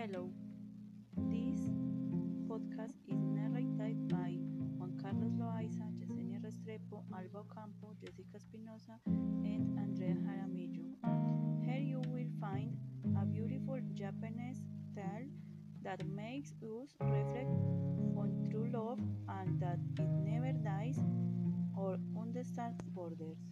Hello. This podcast is narrated by Juan Carlos Loaiza, Yesenia Restrepo, Alba Campo, Jessica Espinosa, and Andrea Jaramillo. Here you will find a beautiful Japanese tale that makes us reflect on true love and that it never dies or understands borders.